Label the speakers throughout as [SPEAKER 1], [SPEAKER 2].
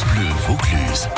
[SPEAKER 1] France Bleu Vaucluse.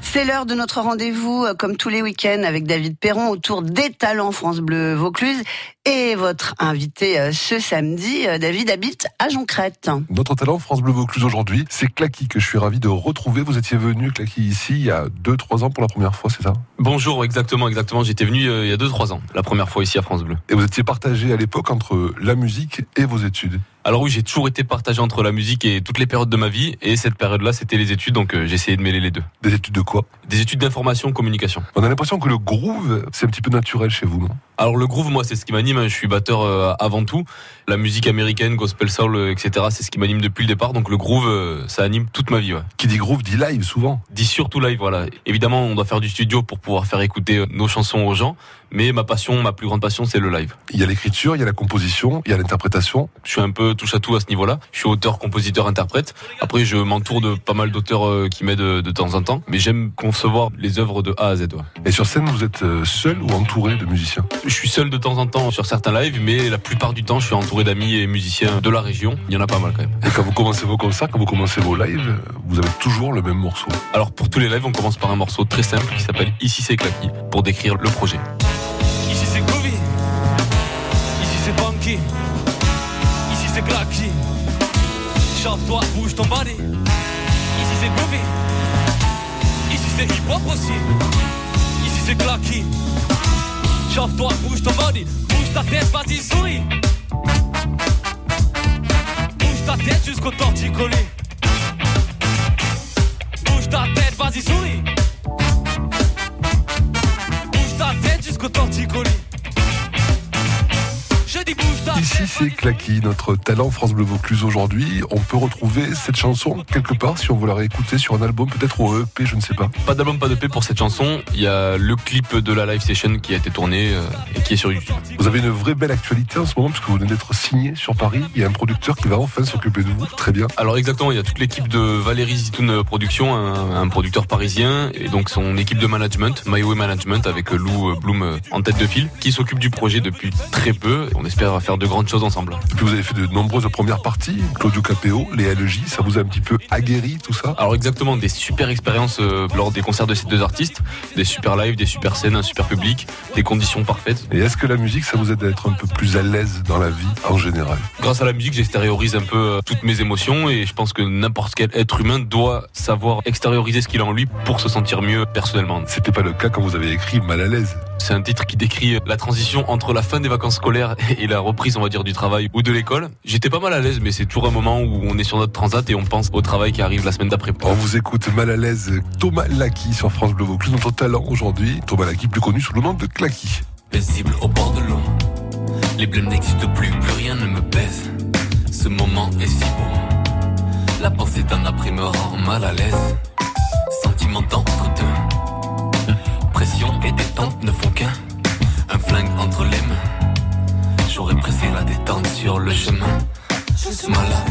[SPEAKER 2] C'est l'heure de notre rendez-vous, euh, comme tous les week-ends, avec David Perron autour des talents France Bleu Vaucluse. Et votre invité euh, ce samedi, euh, David, habite à Joncrette.
[SPEAKER 3] Notre talent France Bleu Vaucluse aujourd'hui, c'est Clacky que je suis ravi de retrouver. Vous étiez venu, Clacky, ici il y a 2-3 ans pour la première fois, c'est ça?
[SPEAKER 4] Bonjour, exactement, exactement. J'étais venu il y a 2-3 ans, la première fois ici à France Bleu.
[SPEAKER 3] Et vous étiez partagé à l'époque entre la musique et vos études
[SPEAKER 4] alors oui, j'ai toujours été partagé entre la musique et toutes les périodes de ma vie. Et cette période-là, c'était les études, donc euh, j'ai essayé de mêler les deux.
[SPEAKER 3] Des études de quoi?
[SPEAKER 4] Des études d'information, communication.
[SPEAKER 3] On a l'impression que le groove, c'est un petit peu naturel chez vous, non?
[SPEAKER 4] Alors le groove, moi, c'est ce qui m'anime. Je suis batteur euh, avant tout. La musique américaine, gospel soul, euh, etc., c'est ce qui m'anime depuis le départ. Donc le groove, ça anime toute ma vie. Ouais.
[SPEAKER 3] Qui dit groove dit live souvent.
[SPEAKER 4] Dit surtout live, voilà. Évidemment, on doit faire du studio pour pouvoir faire écouter nos chansons aux gens. Mais ma passion, ma plus grande passion, c'est le live.
[SPEAKER 3] Il y a l'écriture, il y a la composition, il y a l'interprétation.
[SPEAKER 4] Je suis un peu touche à tout à ce niveau-là. Je suis auteur, compositeur, interprète. Après, je m'entoure de pas mal d'auteurs euh, qui m'aident de, temps en temps. Mais j'aime concevoir les œuvres de A à Z.
[SPEAKER 3] Et sur scène, vous êtes euh, seul ou entouré de musiciens?
[SPEAKER 4] Je suis seul de temps en temps sur certains lives, mais la plupart du temps, je suis entouré d'amis et musiciens de la région. Il y en a pas mal quand même.
[SPEAKER 3] Et quand vous commencez vos concerts, quand vous commencez vos lives, vous avez toujours le même morceau?
[SPEAKER 4] Alors pour tous les lives, on commence par un morceau très simple qui s'appelle Ici c'est claqué pour décrire le projet.
[SPEAKER 5] Ici c'est claqué. Chauffe-toi, bouge ton body. Ici c'est groovy. Ici c'est hip-hop aussi. Ici c'est claqué. Chauffe-toi, bouge ton body. Bouge ta tête, vas-y, souris. Bouge ta tête jusqu'au torticolis. Bouge ta tête, vas-y, souris. Bouge ta tête jusqu'au torticolis.
[SPEAKER 3] Ici, c'est Clacky, notre talent France Bleu Vaucluse aujourd'hui. On peut retrouver cette chanson quelque part si on veut la réécouter sur un album, peut-être au EP, je ne sais pas.
[SPEAKER 4] Pas d'album, pas d'EP pour cette chanson. Il y a le clip de la live session qui a été tourné euh, et qui est sur YouTube.
[SPEAKER 3] Vous avez une vraie belle actualité en ce moment puisque vous venez d'être signé sur Paris. Il y a un producteur qui va enfin s'occuper de vous. Très bien.
[SPEAKER 4] Alors exactement, il y a toute l'équipe de Valérie Zitoun Production, un, producteur parisien, et donc son équipe de management, My Way Management, avec Lou Bloom en tête de file, qui s'occupe du projet depuis très peu. On espère faire de grandes choses ensemble.
[SPEAKER 3] Et puis vous avez fait de nombreuses premières parties, Claudio Capéo, les LJ, ça vous a un petit peu aguerri tout ça?
[SPEAKER 4] Alors exactement, des super expériences euh, lors des concerts de ces deux artistes, des super lives, des super scènes, un super public, des conditions parfaites.
[SPEAKER 3] Et est-ce que la musique, ça vous aide à être un peu plus à l'aise dans la vie en général?
[SPEAKER 4] Grâce à la musique, j'extériorise un peu euh, toutes mes émotions et je pense que n'importe quel être humain doit savoir extérioriser ce qu'il a en lui pour se sentir mieux personnellement.
[SPEAKER 3] C'était pas le cas quand vous avez écrit Mal à l'aise.
[SPEAKER 4] C'est un titre qui décrit la transition entre la fin des vacances scolaires et la reprise, on va dire, du travail ou de l'école. J'étais pas mal à l'aise, mais c'est toujours un moment où on est sur notre transat et on pense au travail qui arrive la semaine d'après.
[SPEAKER 3] On vous écoute mal à l'aise Thomas Laki sur France Bleu Vaucluse, notre talent aujourd'hui. Thomas Laki, plus connu sous le nom de Clacky.
[SPEAKER 6] Paisible au bord de l'eau, les blêmes n'existent plus, plus rien ne me pèse. Ce moment est si beau. La pensée d'un après me rend mal à l'aise. Sentiment d'entre deux. Pression et détente ne font qu'un. Un flingue entre les mains. Sur le chemin. Je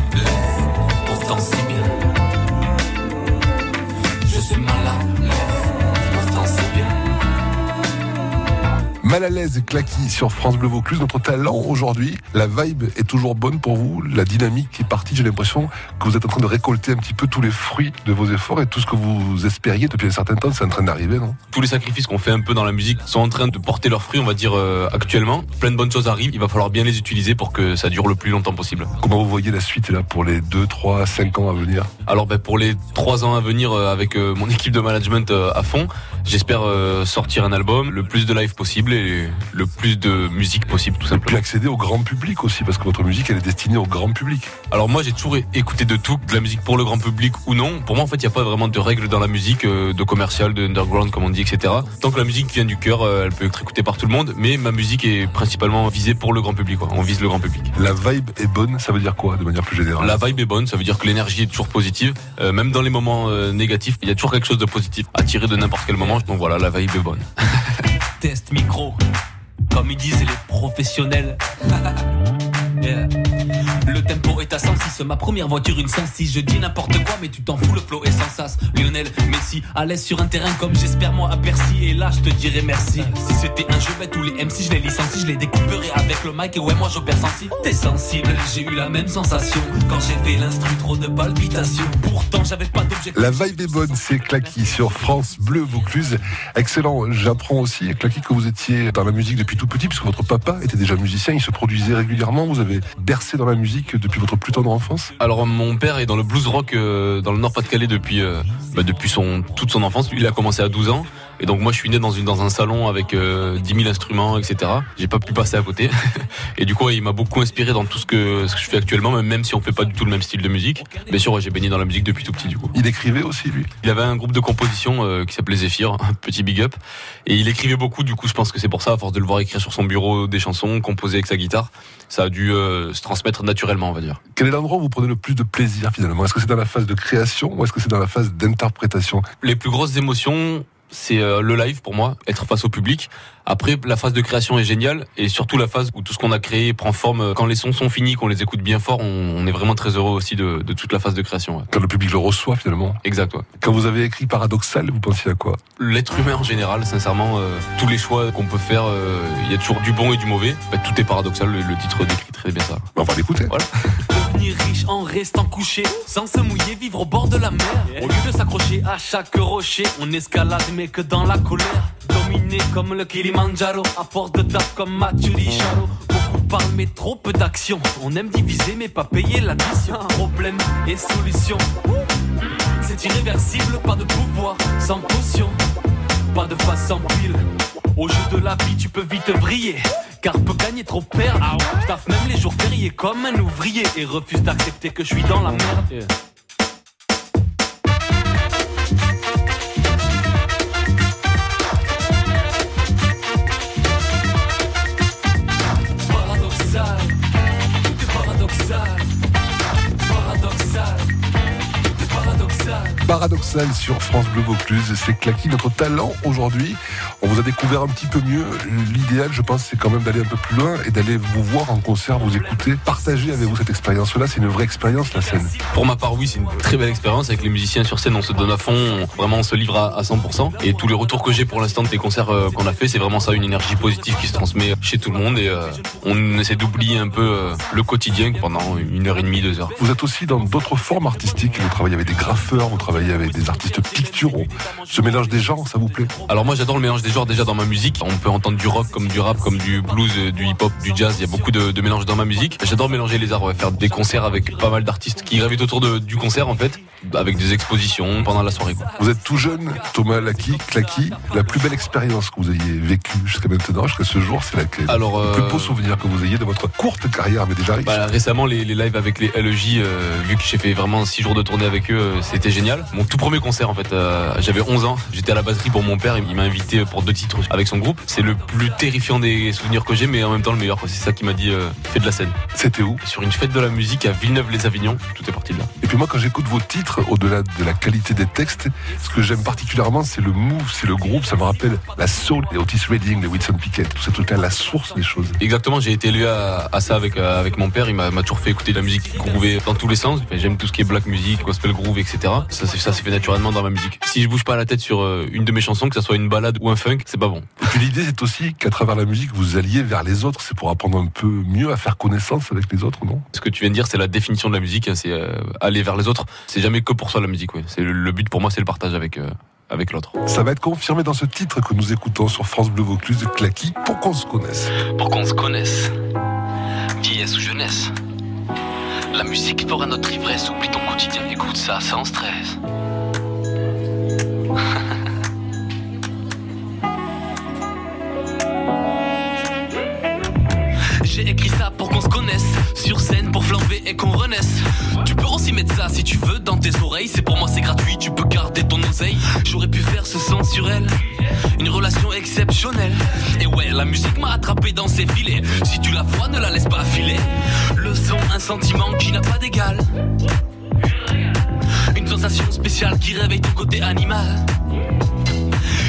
[SPEAKER 6] Mal à l'aise,
[SPEAKER 3] Clacky sur France Bleu Vaucluse. Notre talent aujourd'hui, la vibe est toujours bonne pour vous. La dynamique est partie. J'ai l'impression que vous êtes en train de récolter un petit peu tous les fruits de vos efforts et tout ce que vous espériez depuis un certain temps, c'est en train d'arriver, non?
[SPEAKER 4] Tous les sacrifices qu'on fait un peu dans la musique sont en train de porter leurs fruits, on va dire, euh, actuellement. Plein de bonnes choses arrivent. Il va falloir bien les utiliser pour que ça dure le plus longtemps possible.
[SPEAKER 3] Comment vous voyez la suite là pour les 2, 3, 5 ans à venir?
[SPEAKER 4] Alors, ben, pour les 3 ans à venir, euh, avec euh, mon équipe de management à fond, j'espère sortir un album, le plus de live possible et le plus de musique possible, tout
[SPEAKER 3] Et puis
[SPEAKER 4] simplement.
[SPEAKER 3] accéder au grand public aussi, parce que votre musique, elle est destinée au grand public.
[SPEAKER 4] Alors moi j'ai toujours écouté de tout, de la musique pour le grand public ou non. Pour moi en fait il n'y a pas vraiment de règles dans la musique, euh, de commercial, de underground comme on dit, etc. Tant que la musique vient du cœur, euh, elle peut être écoutée par tout le monde, mais ma musique est principalement visée pour le grand public. Quoi. On vise le grand public.
[SPEAKER 3] La vibe est bonne, ça veut dire quoi de manière plus générale?
[SPEAKER 4] La vibe est bonne, ça veut dire que l'énergie est toujours positive. Euh, même dans les moments euh, négatifs, il y a toujours quelque chose de positif à tirer de n'importe quel moment. Donc voilà, la vibe est bonne.
[SPEAKER 5] Test micro, comme ils disent les professionnels. Le tempo est
[SPEAKER 6] Toyota 106, ma première voiture une 106. Je dis n'importe quoi, mais tu t'en fous, le flow est sans sas. Lionel Messi, à l'aise sur un terrain comme j'espère moi à Percy. Et là, je te dirais merci. Si c'était un jeu bête tous les MC, je les licencie, je les découperais avec le mic. Et ouais, moi j'opère sensible. T'es sensible, j'ai eu la même sensation quand j'ai fait l'instru, trop de palpitations. Pourtant, j'avais pas d'objectif.
[SPEAKER 3] La vibe est bonne, c'est Clacky sur France Bleu Vaucluse. Excellent. J'apprends aussi, Clacky, que vous étiez dans la musique depuis tout petit, puisque votre papa était déjà musicien, il se produisait régulièrement. Vous avez bercé dans la musique depuis votre plus tendre enfance
[SPEAKER 4] Alors mon père est dans le blues rock euh, dans le Nord-Pas-de-Calais depuis euh, bah, depuis toute son enfance. Il a commencé à 12 ans. Et donc moi je suis né dans une dans un salon avec euh, 10 000 instruments, etc. J'ai pas pu passer à côté. et du coup il m'a beaucoup inspiré dans tout ce que ce que je fais actuellement, même- même si on fait pas du tout le même style de musique. Bien sûr ouais, j'ai baigné dans la musique depuis tout petit du coup.
[SPEAKER 3] Il écrivait aussi, lui.
[SPEAKER 4] Il avait un groupe de composition euh, qui s'appelait Zephyr, un petit big up. Et il écrivait beaucoup, du coup je pense que c'est pour ça, à force de le voir écrire sur son bureau des chansons, composer avec sa guitare, ça a dû euh, se transmettre naturellement on va dire.
[SPEAKER 3] Quel est l'endroit où vous prenez le plus de plaisir finalement? Est-ce que c'est dans la phase de création ou est-ce que c'est dans la phase d'interprétation?
[SPEAKER 4] Les plus grosses émotions, c'est euh, le live pour moi, être face au public. Après, la phase de création est géniale et surtout la phase où tout ce qu'on a créé prend forme. Quand les sons sont finis, qu'on les écoute bien fort, on, est vraiment très heureux aussi de, de toute la phase de création. ouais.
[SPEAKER 3] Quand le public le reçoit finalement
[SPEAKER 4] Exact. ouais.
[SPEAKER 3] Quand vous avez écrit Paradoxal, vous pensiez à quoi?
[SPEAKER 4] L'être humain en général, sincèrement, euh, tous les choix qu'on peut faire, euh, il y a toujours du bon et du mauvais. Bah, tout est paradoxal, le, le titre décrit très bien ça.
[SPEAKER 3] On va l'écouter.
[SPEAKER 4] Voilà.
[SPEAKER 6] Devenir riche en restant couché, sans se mouiller, vivre au bord de la mer. Au lieu de s'accrocher à chaque rocher, on escalade mais que dans la colère. Dominé comme le Kilimanjaro, à force de taf comme Mathieu Richaro. Beaucoup parlent mais trop peu d'action. On aime diviser mais pas payer l'addition. Problème et solution. C'est irréversible, pas de pouvoir sans potion. Pas de face sans pile. Au jeu de la vie, tu peux vite vriller. Car peut gagner trop perdre. Je taffe même les jours fériés comme un ouvrier et refuse d'accepter que je suis dans la merde. Est paradoxal. Paradoxal, tout est paradoxal.
[SPEAKER 3] Paradoxal sur France Bleu Vaucluse, c'est Clacky, notre talent aujourd'hui. A découvert un petit peu mieux. L'idéal, je pense, c'est quand même d'aller un peu plus loin et d'aller vous voir en concert, vous écouter, partager avec vous cette expérience-là. C'est une vraie expérience, la scène.
[SPEAKER 4] Pour ma part, oui, c'est une très belle expérience avec les musiciens sur scène. On se donne à fond, on- vraiment on se livre à, à 100%. Et tous les retours que j'ai pour l'instant des concerts euh, qu'on a fait, c'est vraiment ça, une énergie positive qui se transmet chez tout le monde. Et euh, on essaie d'oublier un peu euh, le quotidien pendant une heure et demie, deux heures.
[SPEAKER 3] Vous êtes aussi dans d'autres formes artistiques. Vous travaillez avec des graffeurs, vous travaillez avec des artistes picturaux. Ce mélange des genres, ça vous plaît?
[SPEAKER 4] Alors moi j'adore le mélange des genres déjà dans ma musique. On peut entendre du rock comme du rap, comme du blues, euh, du hip-hop, du jazz. Il y a beaucoup de, de mélange dans ma musique. J'adore mélanger les arts, ouais, faire des concerts avec pas mal d'artistes qui gravitent autour de- du concert en fait, avec des expositions pendant la soirée. quoi.
[SPEAKER 3] Vous êtes tout jeune, Thomas Laki, Clacky. La plus belle expérience que vous ayez vécue jusqu'à maintenant, jusqu'à ce jour, c'est laquelle?
[SPEAKER 4] Alors,
[SPEAKER 3] Le plus
[SPEAKER 4] euh,
[SPEAKER 3] beau souvenir que vous ayez de votre courte carrière, mais déjà riche.
[SPEAKER 4] Bah, récemment, les, les lives avec les LEJ, euh, vu que j'ai fait vraiment 6 jours de tournée avec eux, euh, c'était génial. Mon tout premier concert, en fait, euh, j'avais 11 ans. J'étais à la batterie pour mon père. Il m'a invité pour deux titres avec son groupe. C'est le plus terrifiant des souvenirs que j'ai, mais en même temps le meilleur. C'est ça qui m'a dit, euh, fais de la scène.
[SPEAKER 3] C'était où?
[SPEAKER 4] Sur une fête de la musique à Villeneuve-les-Avignon, tout est parti de là.
[SPEAKER 3] Et puis moi, quand j'écoute vos titres, au-delà de la qualité des textes, ce que j'aime particulièrement, c'est le move, c'est le groupe. Ça me rappelle la soul, les Otis Redding, les Wilson Pickett, tout ce truc-là, la source des choses.
[SPEAKER 4] Exactement, j'ai été élevé à, à ça avec, euh, avec mon père. Il m'a toujours fait écouter de la musique groovée dans tous les sens. J'aime tout ce qui est black music, gospel groove, etc. Ça, ça s'est fait naturellement dans ma musique. Si je bouge pas la tête sur euh, une de mes chansons, que ça soit une balade ou un funk, c'est pas bon.
[SPEAKER 3] Et puis l'idée, c'est aussi qu'à travers la musique, vous alliez vers les autres. C'est pour apprendre un peu mieux à faire connaissance avec les autres, non?
[SPEAKER 4] Ce que tu viens de dire, c'est la définition de la musique. hein, C'est euh, aller vers les autres. C'est jamais que pour soi la musique. Ouais. C'est le, le but pour moi, c'est le partage avec euh, avec l'autre.
[SPEAKER 3] Ça va être confirmé dans ce titre que nous écoutons sur France Bleu Vaucluse de Clacky pour qu'on se connaisse.
[SPEAKER 6] pour qu'on se connaisse. Vieillesse ou jeunesse. La musique fera notre ivresse, oublie ton quotidien, écoute ça sans stress. Mettre ça si tu veux dans tes oreilles, c'est pour moi c'est gratuit, tu peux garder ton oseille. J'aurais pu faire ce sensuel, une relation exceptionnelle. Et ouais, la musique m'a attrapé dans ses filets. Si tu la vois, ne la laisse pas filer. Le son, un sentiment qui n'a pas d'égal. Une sensation spéciale qui réveille ton côté animal.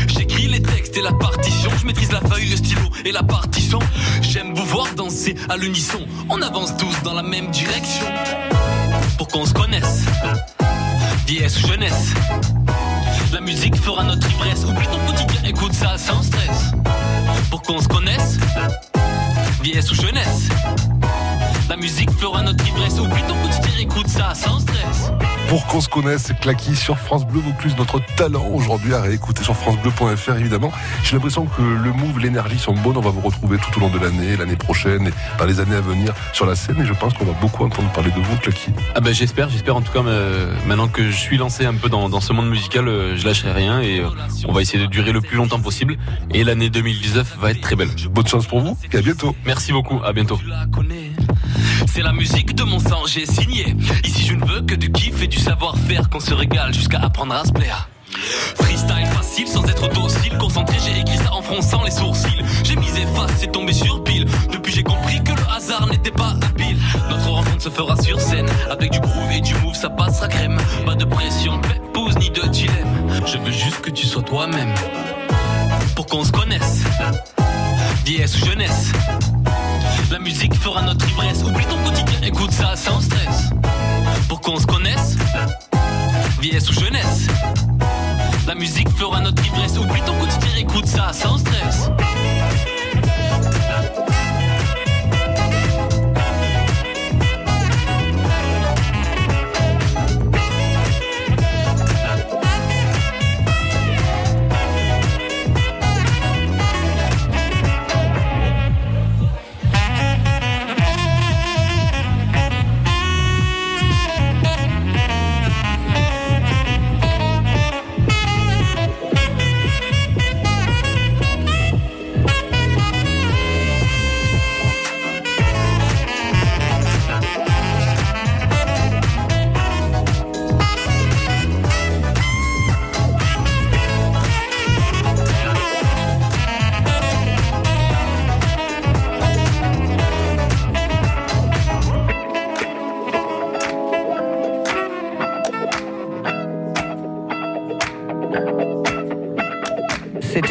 [SPEAKER 6] J'écris les textes et la partition, je maîtrise la feuille, le stylo et la partition. J'aime vous voir danser à l'unisson, on avance tous dans la même direction.
[SPEAKER 4] Qu'on se connaisse. Ou jeunesse. La musique fera notre ivresse. Oublie ton quotidien, écoute ça sans stress. Pour qu'on se connaisse. Vieillesse ou jeunesse. La musique fera notre ivresse. Oublie ton quotidien, écoute ça sans stress.
[SPEAKER 3] Pour qu'on se connaisse, c'est Clacky sur France Bleu Vaucluse, notre talent aujourd'hui à réécouter sur francebleu.fr évidemment. J'ai l'impression que le move, l'énergie sont bonnes. On va vous retrouver tout au long de l'année, l'année prochaine et dans les années à venir sur la scène. Et je pense qu'on va beaucoup entendre parler de vous, Clacky.
[SPEAKER 7] Ah ben j'espère, j'espère en tout cas euh, maintenant que je suis lancé un peu dans, dans ce monde musical, euh, je lâcherai rien et euh, on va essayer de durer le plus longtemps possible. Et l'année 2019 va être très belle.
[SPEAKER 3] Bonne chance pour vous et à bientôt.
[SPEAKER 7] Merci beaucoup, à bientôt.
[SPEAKER 4] C'est la musique de mon sang, j'ai signé. Ici, je ne veux que du kiff et du savoir-faire qu'on se régale jusqu'à apprendre à se plaire. Freestyle facile sans être docile, concentré, j'ai écrit ça en fronçant les sourcils. J'ai misé face, c'est tombé sur pile. Depuis, j'ai compris que le hasard n'était pas habile. Notre rencontre se fera sur scène, avec du groove et du move, ça passera crème. Pas de pression, pépouze ni de dilemme. Je veux juste que tu sois toi-même. Pour qu'on se connaisse. Vieillesse ou jeunesse. La musique fera notre ivresse. Oublie ton quotidien, écoute ça sans stress. Pour qu'on se connaisse, vieillesse ou jeunesse. La musique fera notre ivresse. Oublie ton quotidien, écoute ça sans stress.